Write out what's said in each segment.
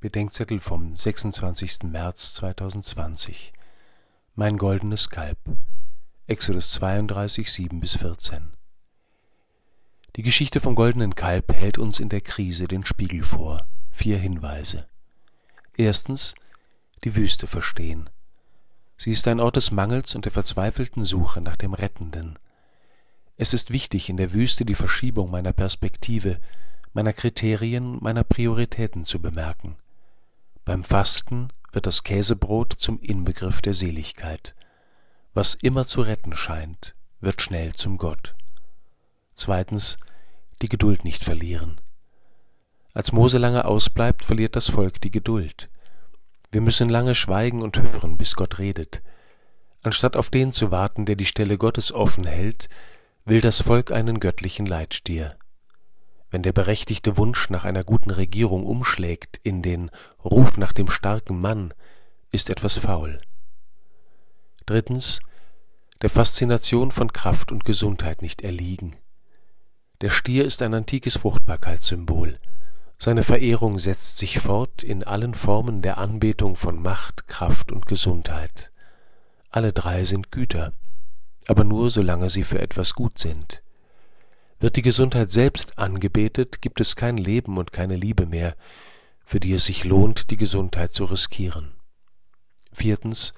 Bedenkzettel vom 26. März 2020 Mein goldenes Kalb Exodus 32, 7 bis 14 Die Geschichte vom goldenen Kalb hält uns in der Krise den Spiegel vor. Vier Hinweise. Erstens die Wüste verstehen. Sie ist ein Ort des Mangels und der verzweifelten Suche nach dem Rettenden. Es ist wichtig, in der Wüste die Verschiebung meiner Perspektive, meiner Kriterien, meiner Prioritäten zu bemerken. Beim Fasten wird das Käsebrot zum Inbegriff der Seligkeit. Was immer zu retten scheint, wird schnell zum Gott. Zweitens, die Geduld nicht verlieren. Als Mose lange ausbleibt, verliert das Volk die Geduld. Wir müssen lange schweigen und hören, bis Gott redet. Anstatt auf den zu warten, der die Stelle Gottes offen hält, will das Volk einen göttlichen Leitstier wenn der berechtigte Wunsch nach einer guten Regierung umschlägt in den Ruf nach dem starken Mann, ist etwas faul. Drittens, der Faszination von Kraft und Gesundheit nicht erliegen. Der Stier ist ein antikes Fruchtbarkeitssymbol. Seine Verehrung setzt sich fort in allen Formen der Anbetung von Macht, Kraft und Gesundheit. Alle drei sind Güter, aber nur solange sie für etwas gut sind. Wird die Gesundheit selbst angebetet, gibt es kein Leben und keine Liebe mehr, für die es sich lohnt, die Gesundheit zu riskieren. Viertens,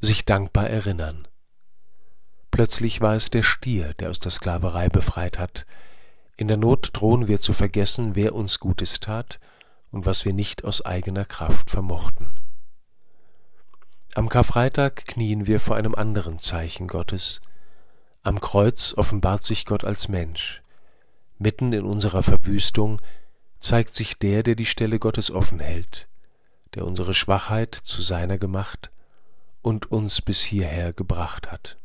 sich dankbar erinnern. Plötzlich war es der Stier, der aus der Sklaverei befreit hat. In der Not drohen wir zu vergessen, wer uns Gutes tat und was wir nicht aus eigener Kraft vermochten. Am Karfreitag knien wir vor einem anderen Zeichen Gottes, am Kreuz offenbart sich Gott als Mensch. Mitten in unserer Verwüstung zeigt sich der, der die Stelle Gottes offen hält, der unsere Schwachheit zu seiner gemacht und uns bis hierher gebracht hat.